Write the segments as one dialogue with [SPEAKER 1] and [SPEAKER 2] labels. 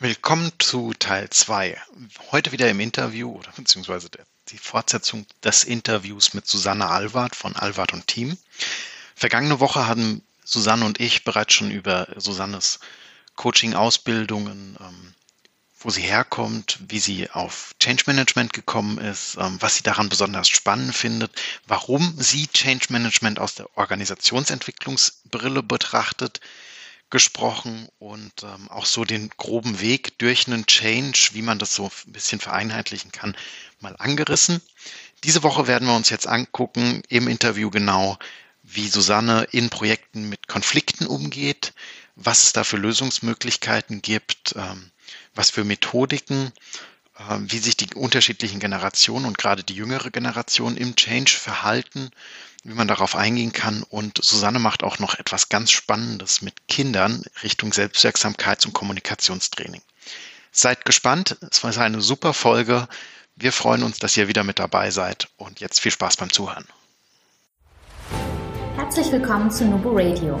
[SPEAKER 1] Willkommen zu Teil 2. Heute wieder im Interview oder beziehungsweise die Fortsetzung des Interviews mit Susanne Alward von Alward und Team. Vergangene Woche haben Susanne und ich bereits schon über Susannes Coaching-Ausbildungen, ähm, wo sie herkommt, wie sie auf Change Management gekommen ist, ähm, was sie daran besonders spannend findet, warum sie Change Management aus der Organisationsentwicklungsbrille betrachtet, gesprochen und ähm, auch so den groben Weg durch einen Change, wie man das so ein bisschen vereinheitlichen kann, mal angerissen. Diese Woche werden wir uns jetzt angucken im Interview genau, wie Susanne in Projekten mit Konflikten umgeht, was es da für Lösungsmöglichkeiten gibt, ähm, was für Methodiken, wie sich die unterschiedlichen Generationen und gerade die jüngere Generation im Change verhalten wie man darauf eingehen kann. Und Susanne macht auch noch etwas ganz Spannendes mit Kindern Richtung Selbstwirksamkeits- und Kommunikationstraining. Seid gespannt, es war eine super Folge. Wir freuen uns, dass ihr wieder mit dabei seid und jetzt viel Spaß beim Zuhören.
[SPEAKER 2] Herzlich willkommen zu Nubo Radio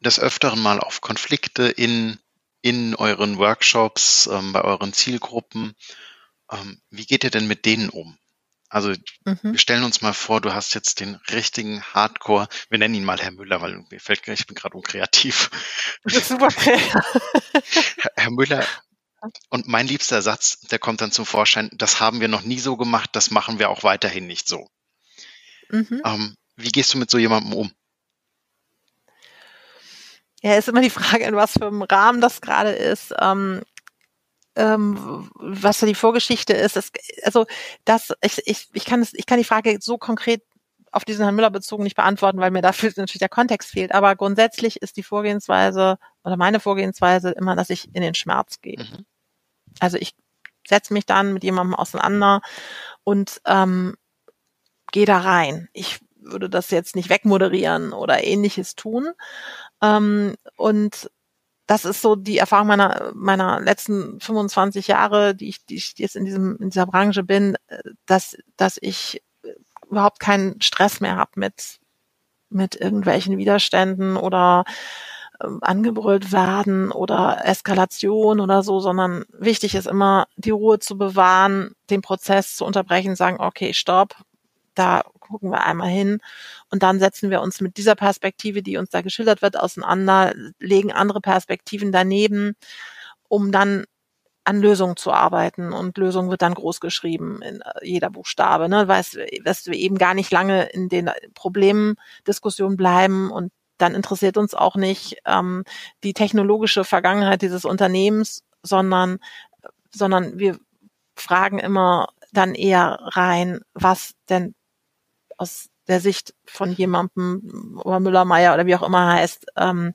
[SPEAKER 1] des Öfteren mal auf Konflikte in, in euren Workshops, ähm, bei euren Zielgruppen. Ähm, wie geht ihr denn mit denen um? Also mhm. wir stellen uns mal vor, du hast jetzt den richtigen Hardcore, wir nennen ihn mal Herr Müller, weil mir fällt ich bin gerade unkreativ. Das ist super kreativ. Herr, Herr Müller, und mein liebster Satz, der kommt dann zum Vorschein, das haben wir noch nie so gemacht, das machen wir auch weiterhin nicht so. Mhm. Ähm, wie gehst du mit so jemandem um?
[SPEAKER 3] Ja, ist immer die Frage, in was für einem Rahmen das gerade ist. Ähm, ähm, was da die Vorgeschichte ist. Das, also das, ich, ich, ich kann es, ich kann die Frage so konkret auf diesen Herrn Müller bezogen nicht beantworten, weil mir dafür natürlich der Kontext fehlt. Aber grundsätzlich ist die Vorgehensweise oder meine Vorgehensweise immer, dass ich in den Schmerz gehe. Mhm. Also ich setze mich dann mit jemandem auseinander und ähm, gehe da rein. Ich würde das jetzt nicht wegmoderieren oder ähnliches tun, ähm, und das ist so die Erfahrung meiner, meiner letzten 25 Jahre, die ich, die ich jetzt in diesem, in dieser Branche bin, dass, dass ich überhaupt keinen Stress mehr habe mit, mit irgendwelchen Widerständen oder ähm, angebrüllt werden oder Eskalation oder so, sondern wichtig ist immer, die Ruhe zu bewahren, den Prozess zu unterbrechen, sagen, okay, stopp, da gucken wir einmal hin. Und dann setzen wir uns mit dieser Perspektive, die uns da geschildert wird, auseinander, legen andere Perspektiven daneben, um dann an Lösungen zu arbeiten. Und Lösung wird dann groß geschrieben in äh, jeder Buchstabe, ne, weil dass wir eben gar nicht lange in den Problemdiskussionen bleiben und dann interessiert uns auch nicht ähm, die technologische Vergangenheit dieses Unternehmens, sondern sondern wir fragen immer dann eher rein, was denn aus der Sicht von jemandem oder Müller-Meyer oder wie auch immer heißt, ähm,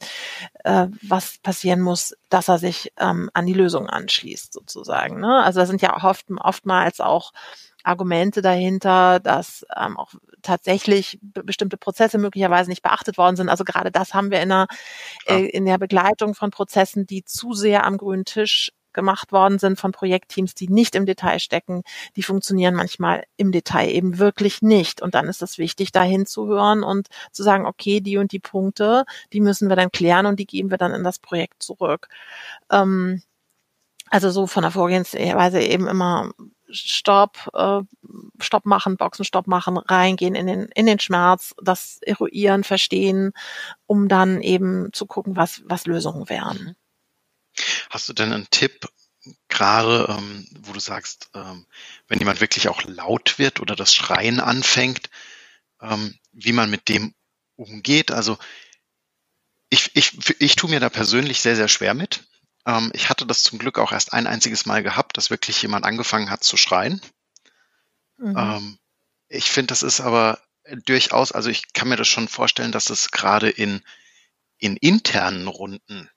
[SPEAKER 3] äh, was passieren muss, dass er sich ähm, an die Lösung anschließt, sozusagen. Ne? Also da sind ja oft, oftmals auch Argumente dahinter, dass ähm, auch tatsächlich bestimmte Prozesse möglicherweise nicht beachtet worden sind. Also gerade das haben wir in der, äh, in der Begleitung von Prozessen, die zu sehr am grünen Tisch gemacht worden sind von Projektteams, die nicht im Detail stecken, die funktionieren manchmal im Detail eben wirklich nicht. Und dann ist es wichtig, da hinzuhören und zu sagen, okay, die und die Punkte, die müssen wir dann klären und die geben wir dann in das Projekt zurück. Ähm, also so von der Vorgehensweise eben immer Stopp, äh, Stopp machen, Boxen Stopp machen, reingehen in den, in den Schmerz, das eruieren, verstehen, um dann eben zu gucken, was, was Lösungen wären.
[SPEAKER 1] Hast du denn einen Tipp, gerade ähm, wo du sagst, ähm, wenn jemand wirklich auch laut wird oder das Schreien anfängt, ähm, wie man mit dem umgeht? Also ich, ich, ich tue mir da persönlich sehr, sehr schwer mit. Ähm, ich hatte das zum Glück auch erst ein einziges Mal gehabt, dass wirklich jemand angefangen hat zu schreien. Mhm. Ähm, ich finde, das ist aber durchaus, also ich kann mir das schon vorstellen, dass es gerade in, in internen Runden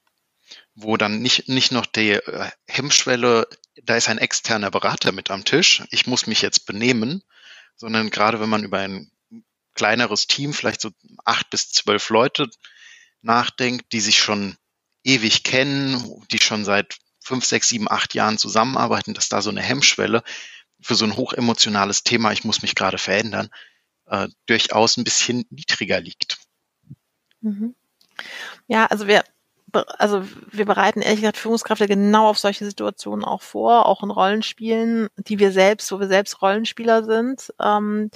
[SPEAKER 1] wo dann nicht, nicht noch die äh, Hemmschwelle, da ist ein externer Berater mit am Tisch, ich muss mich jetzt benehmen, sondern gerade wenn man über ein kleineres Team, vielleicht so acht bis zwölf Leute nachdenkt, die sich schon ewig kennen, die schon seit fünf, sechs, sieben, acht Jahren zusammenarbeiten, dass da so eine Hemmschwelle für so ein hochemotionales Thema, ich muss mich gerade verändern, äh, durchaus ein bisschen niedriger liegt.
[SPEAKER 3] Mhm. Ja, also wir also wir bereiten ehrlich gesagt Führungskräfte genau auf solche Situationen auch vor, auch in Rollenspielen, die wir selbst, wo wir selbst Rollenspieler sind, ähm,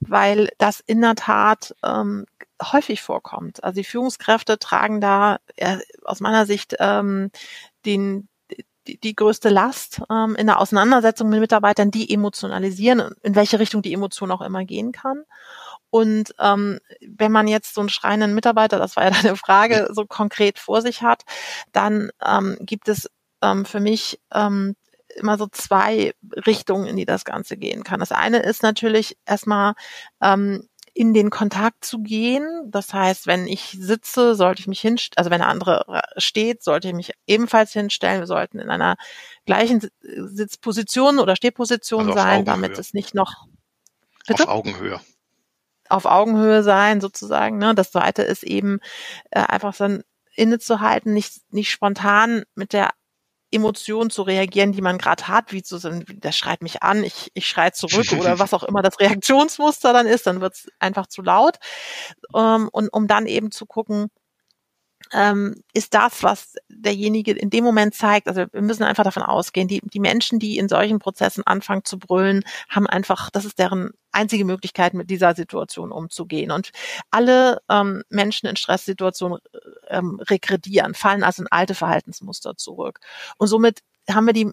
[SPEAKER 3] weil das in der Tat ähm, häufig vorkommt. Also die Führungskräfte tragen da äh, aus meiner Sicht ähm, den die, die größte Last ähm, in der Auseinandersetzung mit Mitarbeitern, die emotionalisieren, in welche Richtung die Emotion auch immer gehen kann. Und ähm, wenn man jetzt so einen schreienden Mitarbeiter, das war ja deine Frage, so konkret vor sich hat, dann ähm, gibt es ähm, für mich ähm, immer so zwei Richtungen, in die das Ganze gehen kann. Das eine ist natürlich erstmal ähm, in den Kontakt zu gehen. Das heißt, wenn ich sitze, sollte ich mich hinstellen, also wenn der andere steht, sollte ich mich ebenfalls hinstellen. Wir sollten in einer gleichen Sitzposition oder Stehposition also sein, damit es nicht noch
[SPEAKER 1] Bitte? auf Augenhöhe
[SPEAKER 3] auf Augenhöhe sein sozusagen. Ne? Das zweite ist eben äh, einfach dann innezuhalten, nicht, nicht spontan mit der Emotion zu reagieren, die man gerade hat, wie zu so, der schreit mich an, ich, ich schrei zurück oder was auch immer das Reaktionsmuster dann ist, dann wird es einfach zu laut. Ähm, und um dann eben zu gucken, ähm, ist das, was derjenige in dem Moment zeigt. Also wir müssen einfach davon ausgehen, die, die Menschen, die in solchen Prozessen anfangen zu brüllen, haben einfach, das ist deren einzige Möglichkeit, mit dieser Situation umzugehen. Und alle ähm, Menschen in Stresssituationen ähm, regredieren, fallen also in alte Verhaltensmuster zurück. Und somit haben wir die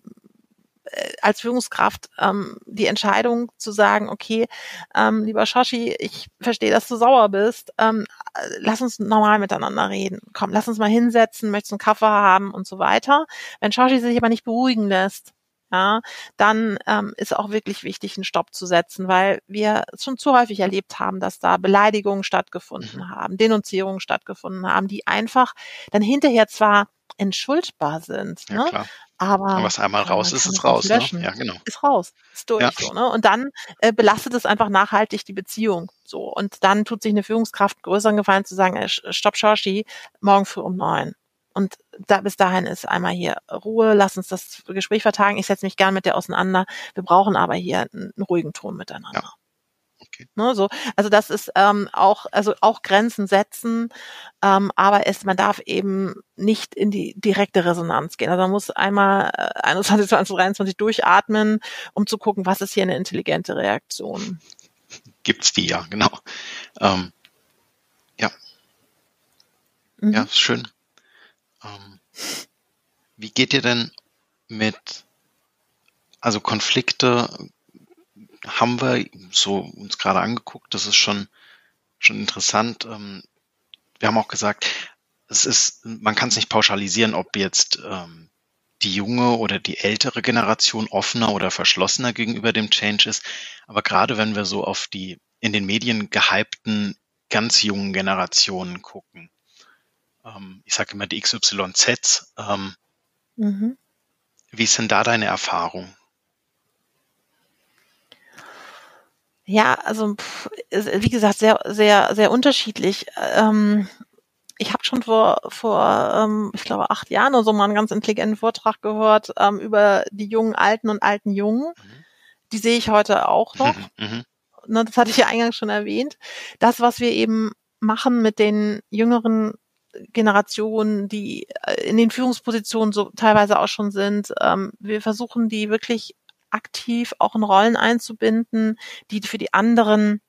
[SPEAKER 3] äh, als Führungskraft ähm, die Entscheidung zu sagen, okay, ähm, lieber Shoshi, ich verstehe, dass du sauer bist, ähm, lass uns normal miteinander reden. Komm, lass uns mal hinsetzen, möchtest einen Kaffee haben und so weiter. Wenn Shoshi sich aber nicht beruhigen lässt, ja, dann ähm, ist auch wirklich wichtig, einen Stopp zu setzen, weil wir schon zu häufig erlebt haben, dass da Beleidigungen stattgefunden mhm. haben, Denunzierungen stattgefunden haben, die einfach dann hinterher zwar entschuldbar sind, ja, ne? Klar. Aber,
[SPEAKER 1] was einmal raus ist, ist raus. Ne?
[SPEAKER 3] Ja, genau. Ist raus. Ist durch. Ja. So, ne? Und dann äh, belastet es einfach nachhaltig die Beziehung. So. Und dann tut sich eine Führungskraft größeren Gefallen zu sagen, äh, stopp, Shoshi, morgen früh um neun. Und da, bis dahin ist einmal hier Ruhe, lass uns das Gespräch vertagen. Ich setze mich gern mit dir auseinander. Wir brauchen aber hier einen, einen ruhigen Ton miteinander. Ja. Okay. Ne, so, also das ist ähm, auch, also auch Grenzen setzen, ähm, aber es, man darf eben nicht in die direkte Resonanz gehen. Also man muss einmal äh, 21, 20, 23 durchatmen, um zu gucken, was ist hier eine intelligente Reaktion.
[SPEAKER 1] Gibt's die ja, genau. Ähm, ja. Mhm. Ja, schön. Ähm, wie geht ihr denn mit, also Konflikte haben wir so uns gerade angeguckt. Das ist schon, schon interessant. Ähm, wir haben auch gesagt, es ist, man kann es nicht pauschalisieren, ob jetzt ähm, die junge oder die ältere Generation offener oder verschlossener gegenüber dem Change ist. Aber gerade wenn wir so auf die in den Medien gehypten ganz jungen Generationen gucken, ähm, ich sage immer die XYZ, ähm, mhm. wie ist denn da deine Erfahrung?
[SPEAKER 3] Ja, also pff, wie gesagt, sehr, sehr, sehr unterschiedlich. Ähm, ich habe schon vor, vor ähm, ich glaube, acht Jahren oder so mal einen ganz intelligenten Vortrag gehört ähm, über die jungen Alten und alten Jungen. Mhm. Die sehe ich heute auch noch. Mhm. mhm. Ne, das hatte ich ja eingangs schon erwähnt. Das, was wir eben machen mit den jüngeren Generationen, die äh, in den Führungspositionen so teilweise auch schon sind. Ähm, wir versuchen die wirklich aktiv auch in Rollen einzubinden, die für die anderen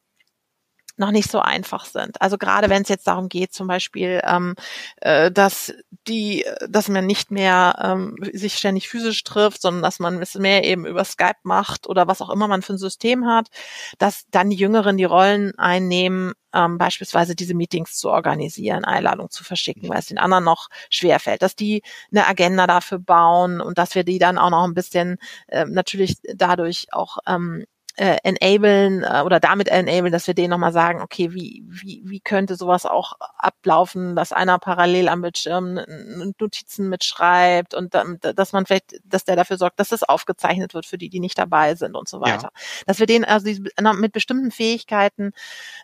[SPEAKER 3] noch nicht so einfach sind. Also gerade wenn es jetzt darum geht, zum Beispiel, ähm, äh, dass die, dass man nicht mehr ähm, sich ständig physisch trifft, sondern dass man es mehr eben über Skype macht oder was auch immer man für ein System hat, dass dann die Jüngeren die Rollen einnehmen, ähm, beispielsweise diese Meetings zu organisieren, Einladungen zu verschicken, weil es den anderen noch schwer fällt, dass die eine Agenda dafür bauen und dass wir die dann auch noch ein bisschen ähm, natürlich dadurch auch ähm, äh, enablen äh, oder damit enablen, dass wir denen nochmal sagen, okay, wie, wie, wie könnte sowas auch ablaufen, dass einer parallel am Bildschirm Notizen mitschreibt und dann, dass man vielleicht, dass der dafür sorgt, dass es aufgezeichnet wird für die, die nicht dabei sind und so weiter. Ja. Dass wir denen also die, mit bestimmten Fähigkeiten,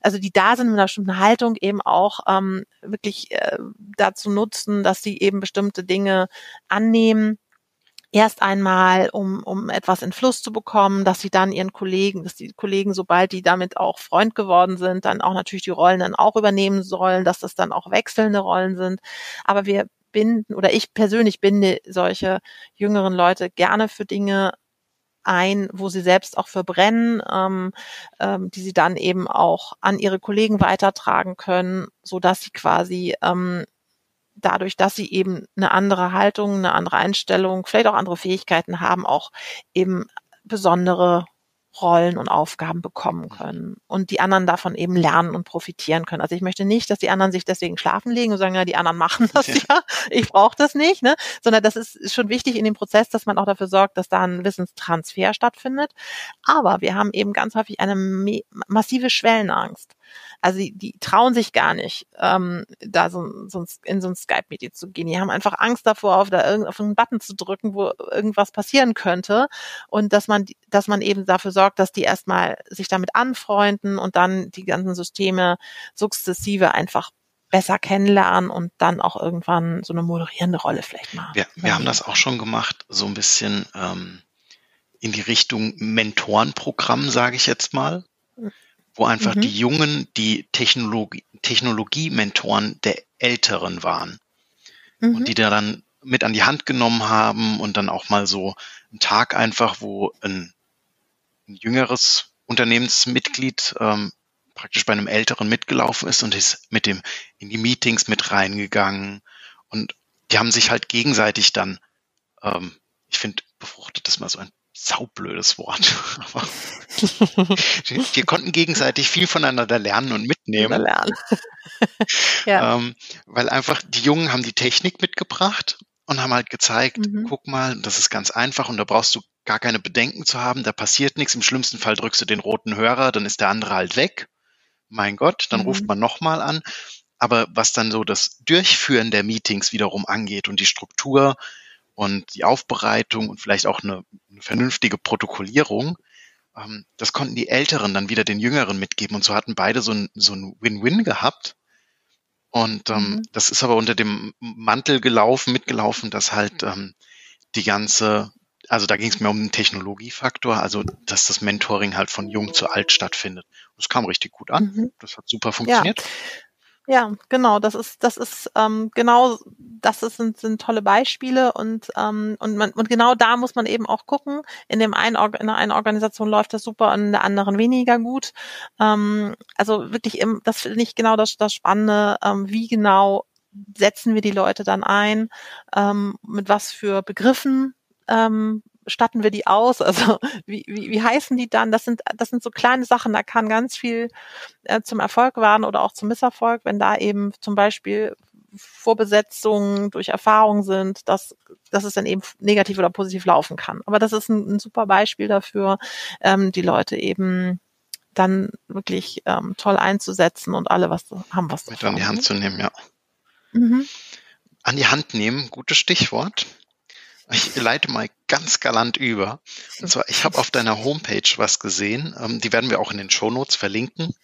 [SPEAKER 3] also die da sind mit einer bestimmten Haltung eben auch ähm, wirklich äh, dazu nutzen, dass sie eben bestimmte Dinge annehmen erst einmal, um, um etwas in Fluss zu bekommen, dass sie dann ihren Kollegen, dass die Kollegen, sobald die damit auch Freund geworden sind, dann auch natürlich die Rollen dann auch übernehmen sollen, dass das dann auch wechselnde Rollen sind. Aber wir binden oder ich persönlich binde solche jüngeren Leute gerne für Dinge ein, wo sie selbst auch verbrennen, ähm, ähm, die sie dann eben auch an ihre Kollegen weitertragen können, so dass sie quasi ähm, dadurch, dass sie eben eine andere Haltung, eine andere Einstellung, vielleicht auch andere Fähigkeiten haben, auch eben besondere Rollen und Aufgaben bekommen können und die anderen davon eben lernen und profitieren können. Also ich möchte nicht, dass die anderen sich deswegen schlafen legen und sagen, ja, die anderen machen das ja, ja ich brauche das nicht, ne? sondern das ist schon wichtig in dem Prozess, dass man auch dafür sorgt, dass da ein Wissenstransfer stattfindet. Aber wir haben eben ganz häufig eine massive Schwellenangst. Also die, die trauen sich gar nicht, ähm, da so, so in so ein Skype-Meeting zu gehen. Die haben einfach Angst davor, auf da irgend, auf einen Button zu drücken, wo irgendwas passieren könnte. Und dass man, dass man eben dafür sorgt, dass die erstmal sich damit anfreunden und dann die ganzen Systeme sukzessive einfach besser kennenlernen und dann auch irgendwann so eine moderierende Rolle vielleicht mal.
[SPEAKER 1] Wir, wir haben das auch schon gemacht, so ein bisschen ähm, in die Richtung Mentorenprogramm, sage ich jetzt mal wo einfach mhm. die Jungen die Technologie, Technologie-Mentoren der Älteren waren. Mhm. Und die da dann mit an die Hand genommen haben und dann auch mal so einen Tag einfach, wo ein, ein jüngeres Unternehmensmitglied ähm, praktisch bei einem Älteren mitgelaufen ist und ist mit dem in die Meetings mit reingegangen. Und die haben sich halt gegenseitig dann, ähm, ich finde, befruchtet das mal so ein saublödes Wort. Aber wir konnten gegenseitig viel voneinander lernen und mitnehmen. Lernen. ja. ähm, weil einfach die Jungen haben die Technik mitgebracht und haben halt gezeigt, mhm. guck mal, das ist ganz einfach und da brauchst du gar keine Bedenken zu haben, da passiert nichts. Im schlimmsten Fall drückst du den roten Hörer, dann ist der andere halt weg. Mein Gott, dann mhm. ruft man nochmal an. Aber was dann so das Durchführen der Meetings wiederum angeht und die Struktur, und die Aufbereitung und vielleicht auch eine, eine vernünftige Protokollierung, ähm, das konnten die Älteren dann wieder den Jüngeren mitgeben und so hatten beide so ein, so ein Win-Win gehabt. Und ähm, mhm. das ist aber unter dem Mantel gelaufen, mitgelaufen, dass halt ähm, die ganze, also da ging es mir um den Technologiefaktor, also dass das Mentoring halt von jung zu alt stattfindet. Das kam richtig gut an. Mhm. Das hat super funktioniert. Ja.
[SPEAKER 3] Ja, genau, das ist, das ist ähm, genau, das ist, sind, sind tolle Beispiele und ähm, und man und genau da muss man eben auch gucken. In dem einen in der einen Organisation läuft das super, in der anderen weniger gut. Ähm, also wirklich, im, das finde ich genau das, das Spannende, ähm, wie genau setzen wir die Leute dann ein, ähm, mit was für Begriffen ähm, statten wir die aus? Also wie, wie, wie heißen die dann? Das sind, das sind so kleine Sachen, da kann ganz viel äh, zum Erfolg werden oder auch zum Misserfolg, wenn da eben zum Beispiel Vorbesetzungen durch Erfahrung sind, dass, dass es dann eben negativ oder positiv laufen kann. Aber das ist ein, ein super Beispiel dafür, ähm, die Leute eben dann wirklich ähm, toll einzusetzen und alle was haben was
[SPEAKER 1] Mit an die Hand zu nehmen, ja. Mhm. An die Hand nehmen, gutes Stichwort. Ich leite mal ganz galant über. Und zwar, ich habe auf deiner Homepage was gesehen. Ähm, die werden wir auch in den Show Notes verlinken.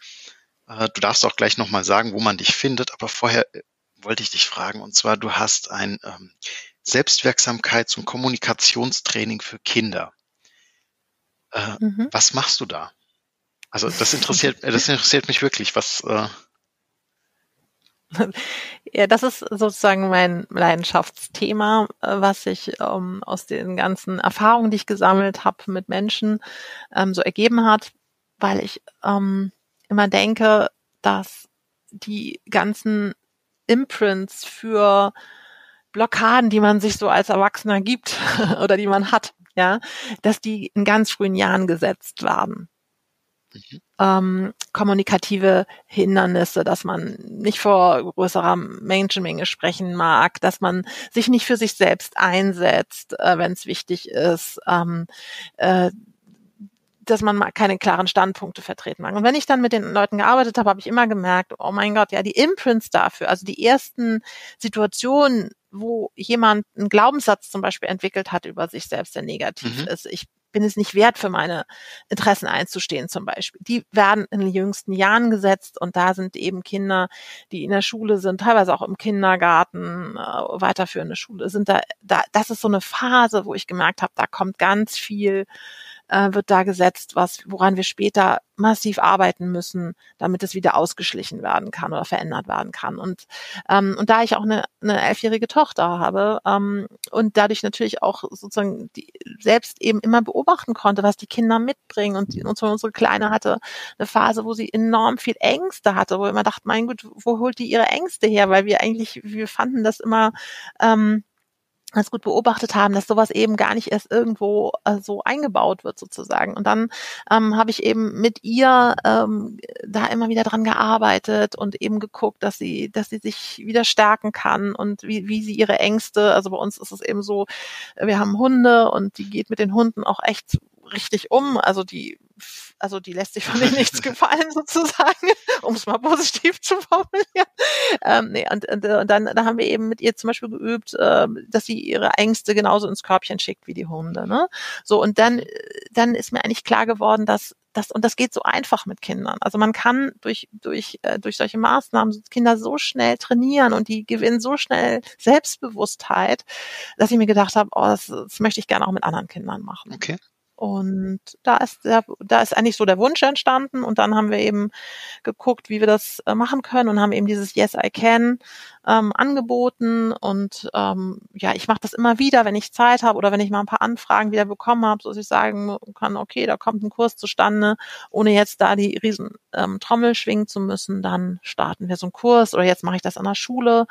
[SPEAKER 1] Äh, du darfst auch gleich nochmal sagen, wo man dich findet. Aber vorher äh, wollte ich dich fragen. Und zwar, du hast ein ähm, Selbstwirksamkeits- und Kommunikationstraining für Kinder. Äh, mhm. Was machst du da? Also das interessiert, das interessiert mich wirklich. Was äh,
[SPEAKER 3] ja, das ist sozusagen mein Leidenschaftsthema, äh, was sich ähm, aus den ganzen Erfahrungen, die ich gesammelt habe mit Menschen, ähm, so ergeben hat, weil ich ähm, immer denke, dass die ganzen Imprints für Blockaden, die man sich so als Erwachsener gibt oder die man hat, ja, dass die in ganz frühen Jahren gesetzt werden. Mhm. Ähm, kommunikative Hindernisse, dass man nicht vor größerer Menschenmenge sprechen mag, dass man sich nicht für sich selbst einsetzt, äh, wenn es wichtig ist, ähm, äh, dass man mal keine klaren Standpunkte vertreten mag. Und wenn ich dann mit den Leuten gearbeitet habe, habe ich immer gemerkt, oh mein Gott, ja, die Imprints dafür, also die ersten Situationen, wo jemand einen Glaubenssatz zum Beispiel entwickelt hat über sich selbst, der negativ mhm. ist. Ich bin es nicht wert, für meine Interessen einzustehen zum Beispiel. Die werden in den jüngsten Jahren gesetzt und da sind eben Kinder, die in der Schule sind, teilweise auch im Kindergarten, äh, weiterführende Schule, sind da, da, das ist so eine Phase, wo ich gemerkt habe, da kommt ganz viel äh, wird da gesetzt, was, woran wir später massiv arbeiten müssen, damit es wieder ausgeschlichen werden kann oder verändert werden kann. Und, ähm, und da ich auch eine, eine elfjährige Tochter habe ähm, und dadurch natürlich auch sozusagen die, selbst eben immer beobachten konnte, was die Kinder mitbringen und, die, und unsere Kleine hatte eine Phase, wo sie enorm viel Ängste hatte, wo immer dachten, mein Gott, wo holt die ihre Ängste her? Weil wir eigentlich, wir fanden das immer ähm, ganz gut beobachtet haben, dass sowas eben gar nicht erst irgendwo äh, so eingebaut wird sozusagen. Und dann ähm, habe ich eben mit ihr ähm, da immer wieder dran gearbeitet und eben geguckt, dass sie, dass sie sich wieder stärken kann und wie, wie sie ihre Ängste, also bei uns ist es eben so, wir haben Hunde und die geht mit den Hunden auch echt richtig um. Also die also die lässt sich von denen nichts gefallen sozusagen, um es mal positiv zu formulieren. Ähm, nee, und, und, und dann, dann haben wir eben mit ihr zum Beispiel geübt, äh, dass sie ihre Ängste genauso ins Körbchen schickt wie die Hunde. Ne? So und dann, dann ist mir eigentlich klar geworden, dass das, und das geht so einfach mit Kindern. Also man kann durch, durch, äh, durch solche Maßnahmen Kinder so schnell trainieren und die gewinnen so schnell Selbstbewusstheit, dass ich mir gedacht habe, oh, das, das möchte ich gerne auch mit anderen Kindern machen.
[SPEAKER 1] Okay.
[SPEAKER 3] Und da ist der, da ist eigentlich so der Wunsch entstanden und dann haben wir eben geguckt, wie wir das äh, machen können und haben eben dieses Yes I Can ähm, angeboten und ähm, ja, ich mache das immer wieder, wenn ich Zeit habe oder wenn ich mal ein paar Anfragen wieder bekommen habe, so dass ich sagen kann, okay, da kommt ein Kurs zustande, ohne jetzt da die riesen ähm, Trommel schwingen zu müssen, dann starten wir so einen Kurs oder jetzt mache ich das an der Schule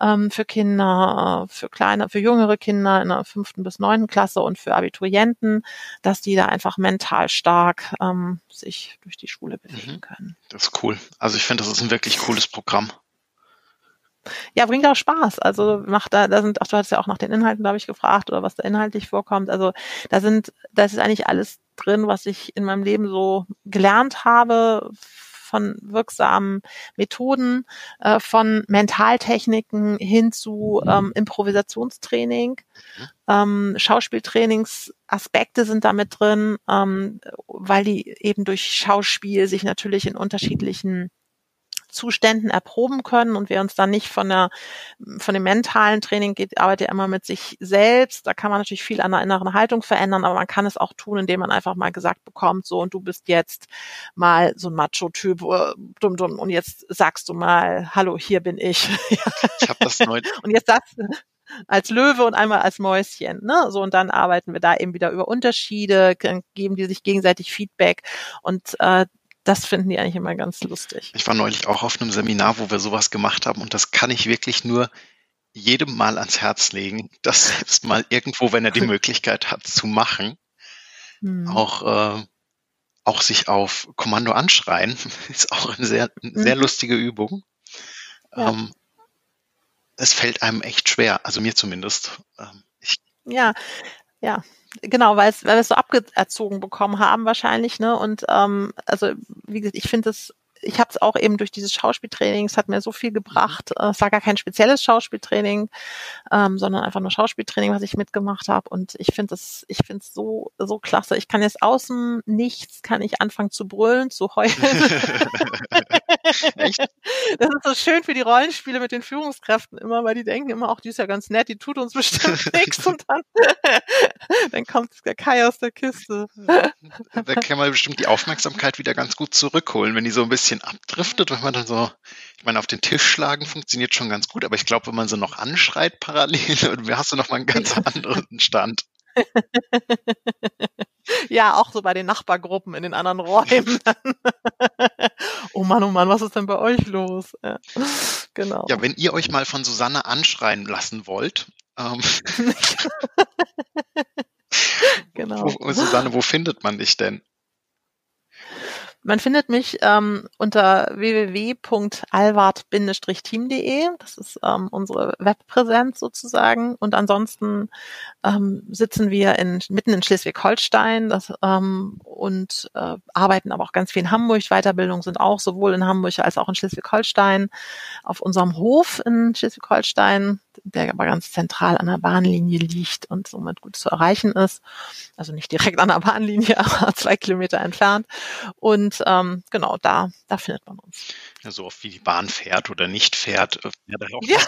[SPEAKER 3] ähm, für Kinder, äh, für kleine, für jüngere Kinder in der fünften bis neunten Klasse und für Abiturienten dass die da einfach mental stark ähm, sich durch die Schule bewegen mhm. können.
[SPEAKER 1] Das ist cool. Also ich finde, das ist ein wirklich cooles Programm.
[SPEAKER 3] Ja, bringt auch Spaß. Also macht da, da sind, ach, du hast ja auch nach den Inhalten, glaube ich, gefragt oder was da inhaltlich vorkommt. Also da sind, da ist eigentlich alles drin, was ich in meinem Leben so gelernt habe von wirksamen Methoden, äh, von Mentaltechniken hin zu ähm, Improvisationstraining. Mhm. Ähm, Schauspieltrainingsaspekte sind damit drin, ähm, weil die eben durch Schauspiel sich natürlich in unterschiedlichen Zuständen erproben können und wir uns dann nicht von der von dem mentalen Training geht, arbeitet ja immer mit sich selbst. Da kann man natürlich viel an der inneren Haltung verändern, aber man kann es auch tun, indem man einfach mal gesagt bekommt, so und du bist jetzt mal so ein Macho-Typ, uh, dumm, dumm, und jetzt sagst du mal, hallo, hier bin ich. ich habe das neu. und jetzt sagst du, als Löwe und einmal als Mäuschen. Ne? So und dann arbeiten wir da eben wieder über Unterschiede, geben die sich gegenseitig Feedback und äh, das finden die eigentlich immer ganz lustig.
[SPEAKER 1] Ich war neulich auch auf einem Seminar, wo wir sowas gemacht haben und das kann ich wirklich nur jedem mal ans Herz legen, das selbst mal irgendwo, wenn er die Möglichkeit hat, zu machen. Hm. Auch, äh, auch sich auf Kommando anschreien, ist auch eine sehr, eine sehr hm. lustige Übung. Ja. Ähm, es fällt einem echt schwer, also mir zumindest. Ähm,
[SPEAKER 3] ja, ja, genau, weil es, weil wir es so abgezogen bekommen haben wahrscheinlich, ne? Und ähm, also wie gesagt, ich finde es ich habe es auch eben durch dieses Schauspieltraining, es hat mir so viel gebracht. Mhm. Es war gar kein spezielles Schauspieltraining, ähm, sondern einfach nur Schauspieltraining, was ich mitgemacht habe. Und ich finde es, ich finde es so, so klasse. Ich kann jetzt außen nichts, kann ich anfangen zu brüllen, zu heulen. Echt? Das ist so schön für die Rollenspiele mit den Führungskräften immer, weil die denken immer, auch die ist ja ganz nett, die tut uns bestimmt nichts und dann, dann kommt der Kai aus der Kiste.
[SPEAKER 1] Da kann man bestimmt die Aufmerksamkeit wieder ganz gut zurückholen, wenn die so ein bisschen bisschen abdriftet, wenn man dann so, ich meine, auf den Tisch schlagen funktioniert schon ganz gut, aber ich glaube, wenn man so noch anschreit parallel, hast du noch mal einen ganz anderen Stand.
[SPEAKER 3] ja, auch so bei den Nachbargruppen in den anderen Räumen. oh Mann, oh Mann, was ist denn bei euch los? Ja,
[SPEAKER 1] genau. Ja, wenn ihr euch mal von Susanne anschreien lassen wollt, ähm, genau. Wo, Susanne, wo findet man dich denn?
[SPEAKER 3] Man findet mich ähm, unter www.alwart-team.de. Das ist ähm, unsere Webpräsenz sozusagen. Und ansonsten ähm, sitzen wir in, mitten in Schleswig-Holstein. Das, ähm, und äh, arbeiten aber auch ganz viel in Hamburg. Weiterbildung sind auch sowohl in Hamburg als auch in Schleswig-Holstein. Auf unserem Hof in Schleswig-Holstein, der aber ganz zentral an der Bahnlinie liegt und somit gut zu erreichen ist. Also nicht direkt an der Bahnlinie, aber zwei Kilometer entfernt. Und ähm, genau, da, da findet man uns.
[SPEAKER 1] Ja, so oft wie die Bahn fährt oder nicht fährt. Äh,
[SPEAKER 3] ja, ja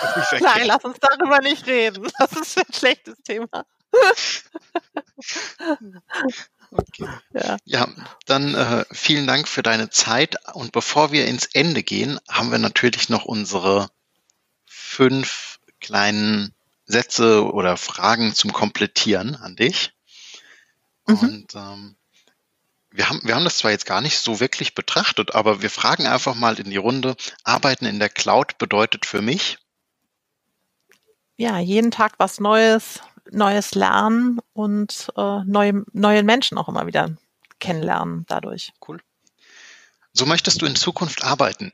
[SPEAKER 3] nein, lass uns darüber nicht reden. Das ist ein schlechtes Thema.
[SPEAKER 1] Okay. Ja. ja, dann äh, vielen Dank für deine Zeit. Und bevor wir ins Ende gehen, haben wir natürlich noch unsere fünf kleinen Sätze oder Fragen zum Komplettieren an dich. Mhm. Und ähm, wir haben, wir haben das zwar jetzt gar nicht so wirklich betrachtet, aber wir fragen einfach mal in die Runde, Arbeiten in der Cloud bedeutet für mich?
[SPEAKER 3] Ja, jeden Tag was Neues, neues Lernen und äh, neue, neue Menschen auch immer wieder kennenlernen dadurch.
[SPEAKER 1] Cool. So möchtest du in Zukunft arbeiten?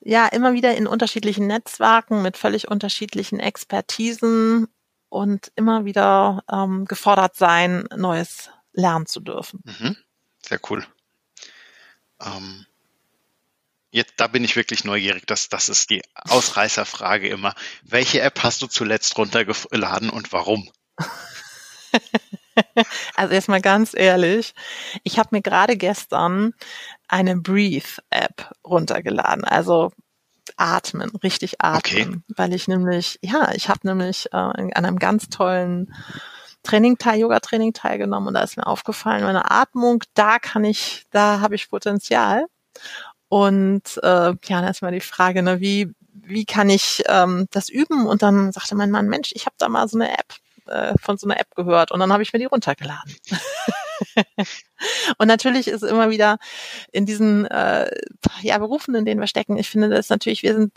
[SPEAKER 3] Ja, immer wieder in unterschiedlichen Netzwerken mit völlig unterschiedlichen Expertisen und immer wieder ähm, gefordert sein, Neues lernen zu dürfen.
[SPEAKER 1] Mhm. Sehr cool. Ähm, Jetzt, da bin ich wirklich neugierig. Das, das ist die Ausreißerfrage immer. Welche App hast du zuletzt runtergeladen und warum?
[SPEAKER 3] Also erstmal ganz ehrlich, ich habe mir gerade gestern eine Breathe-App runtergeladen. Also atmen, richtig atmen, okay. weil ich nämlich, ja, ich habe nämlich äh, an einem ganz tollen Training teil, Yoga-Training teilgenommen und da ist mir aufgefallen, meine Atmung, da kann ich, da habe ich Potenzial. Und äh, ja, dann ist mal die Frage, ne, wie, wie kann ich ähm, das üben? Und dann sagte mein Mann, Mensch, ich habe da mal so eine App, äh, von so einer App gehört und dann habe ich mir die runtergeladen. und natürlich ist immer wieder in diesen äh, ja, Berufen, in denen wir stecken, ich finde das natürlich, wir sind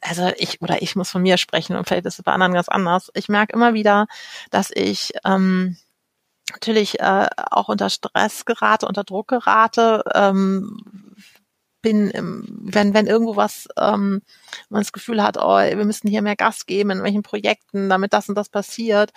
[SPEAKER 3] also ich oder ich muss von mir sprechen und vielleicht ist es bei anderen ganz anders. Ich merke immer wieder, dass ich ähm, natürlich äh, auch unter Stress gerate, unter Druck gerate, ähm, bin, wenn, wenn irgendwo was, ähm, man das Gefühl hat, oh, wir müssen hier mehr Gas geben in welchen Projekten, damit das und das passiert,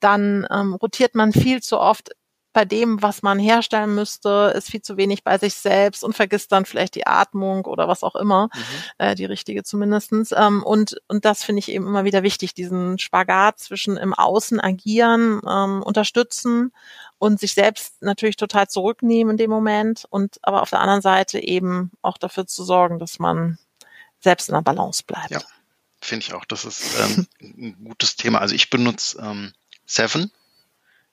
[SPEAKER 3] dann ähm, rotiert man viel zu oft bei dem, was man herstellen müsste, ist viel zu wenig bei sich selbst und vergisst dann vielleicht die Atmung oder was auch immer, mhm. äh, die richtige zumindestens. Ähm, und, und das finde ich eben immer wieder wichtig, diesen Spagat zwischen im Außen agieren, ähm, unterstützen und sich selbst natürlich total zurücknehmen in dem Moment und aber auf der anderen Seite eben auch dafür zu sorgen, dass man selbst in der Balance bleibt. Ja,
[SPEAKER 1] finde ich auch. Das ist ähm, ein gutes Thema. Also ich benutze ähm, Seven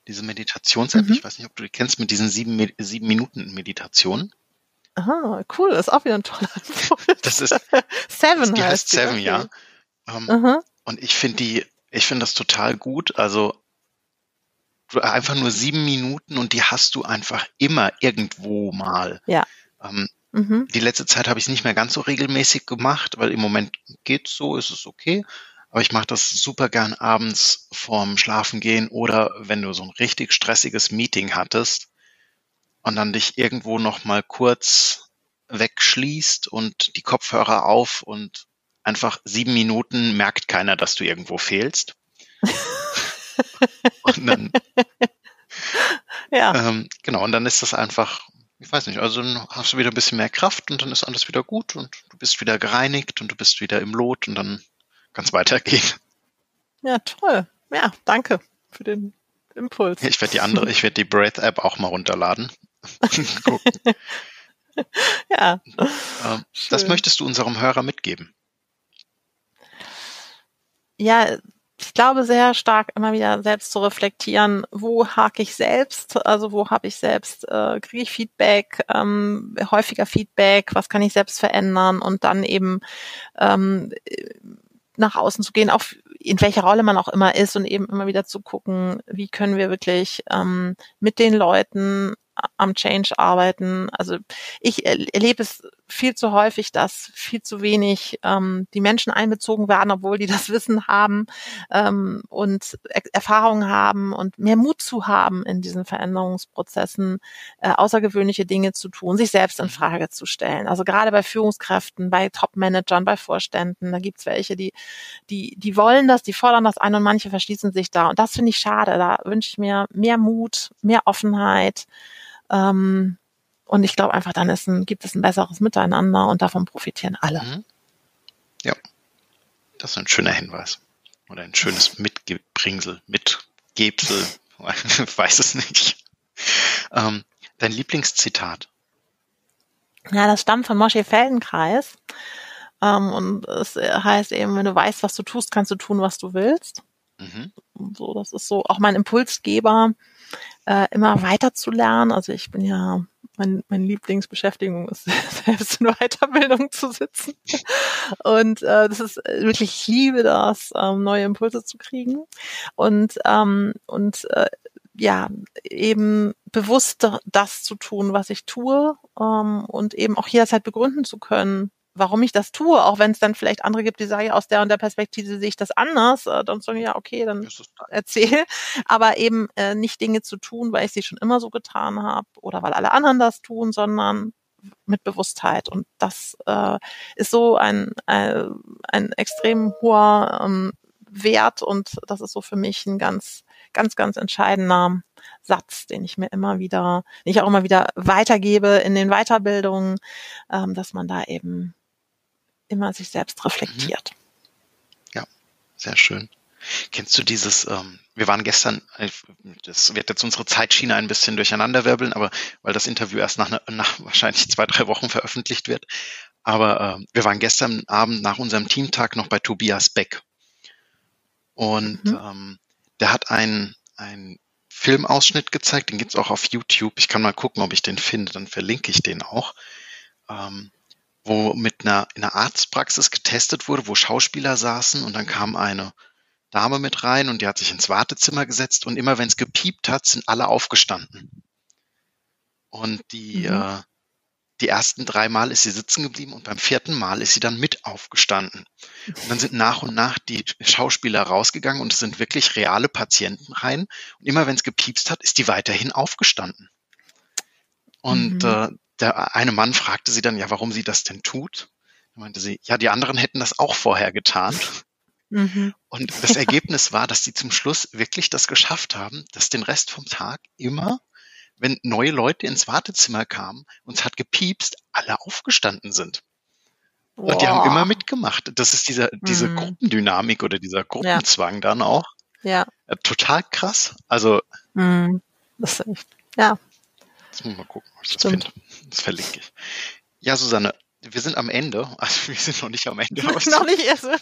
[SPEAKER 1] diese Meditations-App. Mhm. Ich weiß nicht, ob du die kennst mit diesen sieben, sieben Minuten Meditationen.
[SPEAKER 3] Aha, cool, das ist auch wieder ein toller Impuls.
[SPEAKER 1] Das ist
[SPEAKER 3] Seven.
[SPEAKER 1] Die heißt, heißt Seven, okay. ja. Ähm, und ich finde die, ich finde das total gut. Also einfach nur sieben Minuten und die hast du einfach immer irgendwo mal.
[SPEAKER 3] Ja. Ähm,
[SPEAKER 1] mhm. Die letzte Zeit habe ich es nicht mehr ganz so regelmäßig gemacht, weil im Moment geht's so, ist es okay. Aber ich mache das super gern abends vorm Schlafengehen oder wenn du so ein richtig stressiges Meeting hattest und dann dich irgendwo noch mal kurz wegschließt und die Kopfhörer auf und einfach sieben Minuten merkt keiner, dass du irgendwo fehlst. und dann ja. Ähm, genau, und dann ist das einfach, ich weiß nicht, also dann hast du wieder ein bisschen mehr Kraft und dann ist alles wieder gut und du bist wieder gereinigt und du bist wieder im Lot und dann kann es weitergehen.
[SPEAKER 3] Ja, toll. Ja, danke für den Impuls.
[SPEAKER 1] Ich werde die andere, ich werde die Breath App auch mal runterladen.
[SPEAKER 3] ja.
[SPEAKER 1] Ähm, das möchtest du unserem Hörer mitgeben?
[SPEAKER 3] Ja, ich glaube sehr stark immer wieder selbst zu reflektieren, wo hake ich selbst, also wo habe ich selbst, äh, kriege ich Feedback, ähm, häufiger Feedback, was kann ich selbst verändern? Und dann eben ähm, nach außen zu gehen, auch in welcher Rolle man auch immer ist und eben immer wieder zu gucken, wie können wir wirklich ähm, mit den Leuten am Change arbeiten. Also ich erlebe es viel zu häufig, dass viel zu wenig ähm, die Menschen einbezogen werden, obwohl die das Wissen haben ähm, und er Erfahrungen haben und mehr Mut zu haben in diesen Veränderungsprozessen, äh, außergewöhnliche Dinge zu tun, sich selbst in. Frage zu stellen. Also gerade bei Führungskräften, bei Top-Managern, bei Vorständen, da gibt's welche, die, die, die wollen das, die fordern das ein und manche verschließen sich da. Und das finde ich schade. Da wünsche ich mir mehr Mut, mehr Offenheit. Ähm, und ich glaube einfach, dann ist ein, gibt es ein besseres Miteinander und davon profitieren alle. Mhm.
[SPEAKER 1] Ja, das ist ein schöner Hinweis. Oder ein schönes Mitbringsel, Mitgebsel, weiß es nicht. Ähm, dein Lieblingszitat?
[SPEAKER 3] Ja, das stammt von Moshe Feldenkreis. Ähm, und es heißt eben, wenn du weißt, was du tust, kannst du tun, was du willst. Mhm. So, das ist so auch mein Impulsgeber, äh, immer weiter zu lernen. Also ich bin ja mein, meine Lieblingsbeschäftigung ist selbst in Weiterbildung zu sitzen. Und äh, das ist wirklich, ich liebe das, ähm, neue Impulse zu kriegen. Und, ähm, und äh, ja, eben bewusst das zu tun, was ich tue ähm, und eben auch jederzeit begründen zu können, warum ich das tue, auch wenn es dann vielleicht andere gibt, die sagen, aus der und der Perspektive sehe ich das anders, äh, dann sagen, ja, okay, dann erzähl. Aber eben äh, nicht Dinge zu tun, weil ich sie schon immer so getan habe oder weil alle anderen das tun, sondern mit Bewusstheit. Und das äh, ist so ein, ein, äh, ein extrem hoher ähm, Wert und das ist so für mich ein ganz, ganz, ganz entscheidender Satz, den ich mir immer wieder, den ich auch immer wieder weitergebe in den Weiterbildungen, ähm, dass man da eben immer sich selbst reflektiert.
[SPEAKER 1] Mhm. Ja, sehr schön. Kennst du dieses, ähm, wir waren gestern, das wird jetzt unsere Zeitschiene ein bisschen durcheinanderwirbeln, aber weil das Interview erst nach, nach wahrscheinlich zwei, drei Wochen veröffentlicht wird. Aber äh, wir waren gestern Abend nach unserem Teamtag noch bei Tobias Beck. Und mhm. ähm, der hat einen, einen Filmausschnitt gezeigt, den gibt's auch auf YouTube. Ich kann mal gucken, ob ich den finde, dann verlinke ich den auch. Ähm, wo mit einer, in einer Arztpraxis getestet wurde, wo Schauspieler saßen und dann kam eine Dame mit rein und die hat sich ins Wartezimmer gesetzt und immer wenn es gepiept hat, sind alle aufgestanden. Und die, mhm. äh, die ersten drei Mal ist sie sitzen geblieben und beim vierten Mal ist sie dann mit aufgestanden. Und dann sind nach und nach die Schauspieler rausgegangen und es sind wirklich reale Patienten rein. Und immer wenn es gepiepst hat, ist die weiterhin aufgestanden. Und mhm. äh, der eine Mann fragte sie dann, ja, warum sie das denn tut. Da meinte sie, ja, die anderen hätten das auch vorher getan. Mhm. Und das Ergebnis war, dass sie zum Schluss wirklich das geschafft haben, dass den Rest vom Tag immer, wenn neue Leute ins Wartezimmer kamen und es hat gepiepst, alle aufgestanden sind. Boah. Und die haben immer mitgemacht. Das ist dieser, diese mhm. Gruppendynamik oder dieser Gruppenzwang ja. dann auch. Ja. Total krass. Also. Mhm.
[SPEAKER 3] Das ist echt, ja.
[SPEAKER 1] Jetzt muss ich mal gucken, ob ich das finde. Das verlinke ich. Ja, Susanne, wir sind am Ende. Also wir sind noch nicht am Ende.
[SPEAKER 3] noch nicht erst.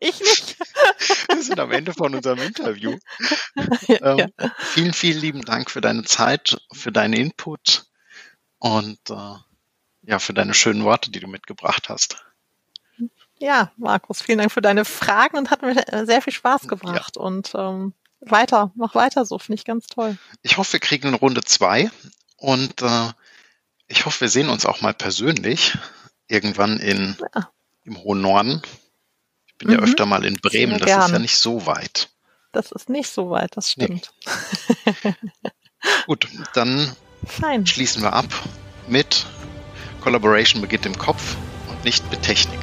[SPEAKER 3] Ich nicht.
[SPEAKER 1] wir sind am Ende von unserem Interview. Ja, ähm, ja. Vielen, vielen lieben Dank für deine Zeit, für deinen Input und äh, ja, für deine schönen Worte, die du mitgebracht hast.
[SPEAKER 3] Ja, Markus, vielen Dank für deine Fragen und hat mir sehr viel Spaß gebracht. Ja. Und ähm, weiter, mach weiter so, finde ich ganz toll.
[SPEAKER 1] Ich hoffe, wir kriegen eine Runde zwei und äh, ich hoffe, wir sehen uns auch mal persönlich irgendwann in, ja. im hohen Norden. Ich bin mhm. ja öfter mal in Bremen, das gern. ist ja nicht so weit.
[SPEAKER 3] Das ist nicht so weit, das stimmt.
[SPEAKER 1] Nee. Gut, dann Fein. schließen wir ab mit Collaboration beginnt im Kopf und nicht mit Technik.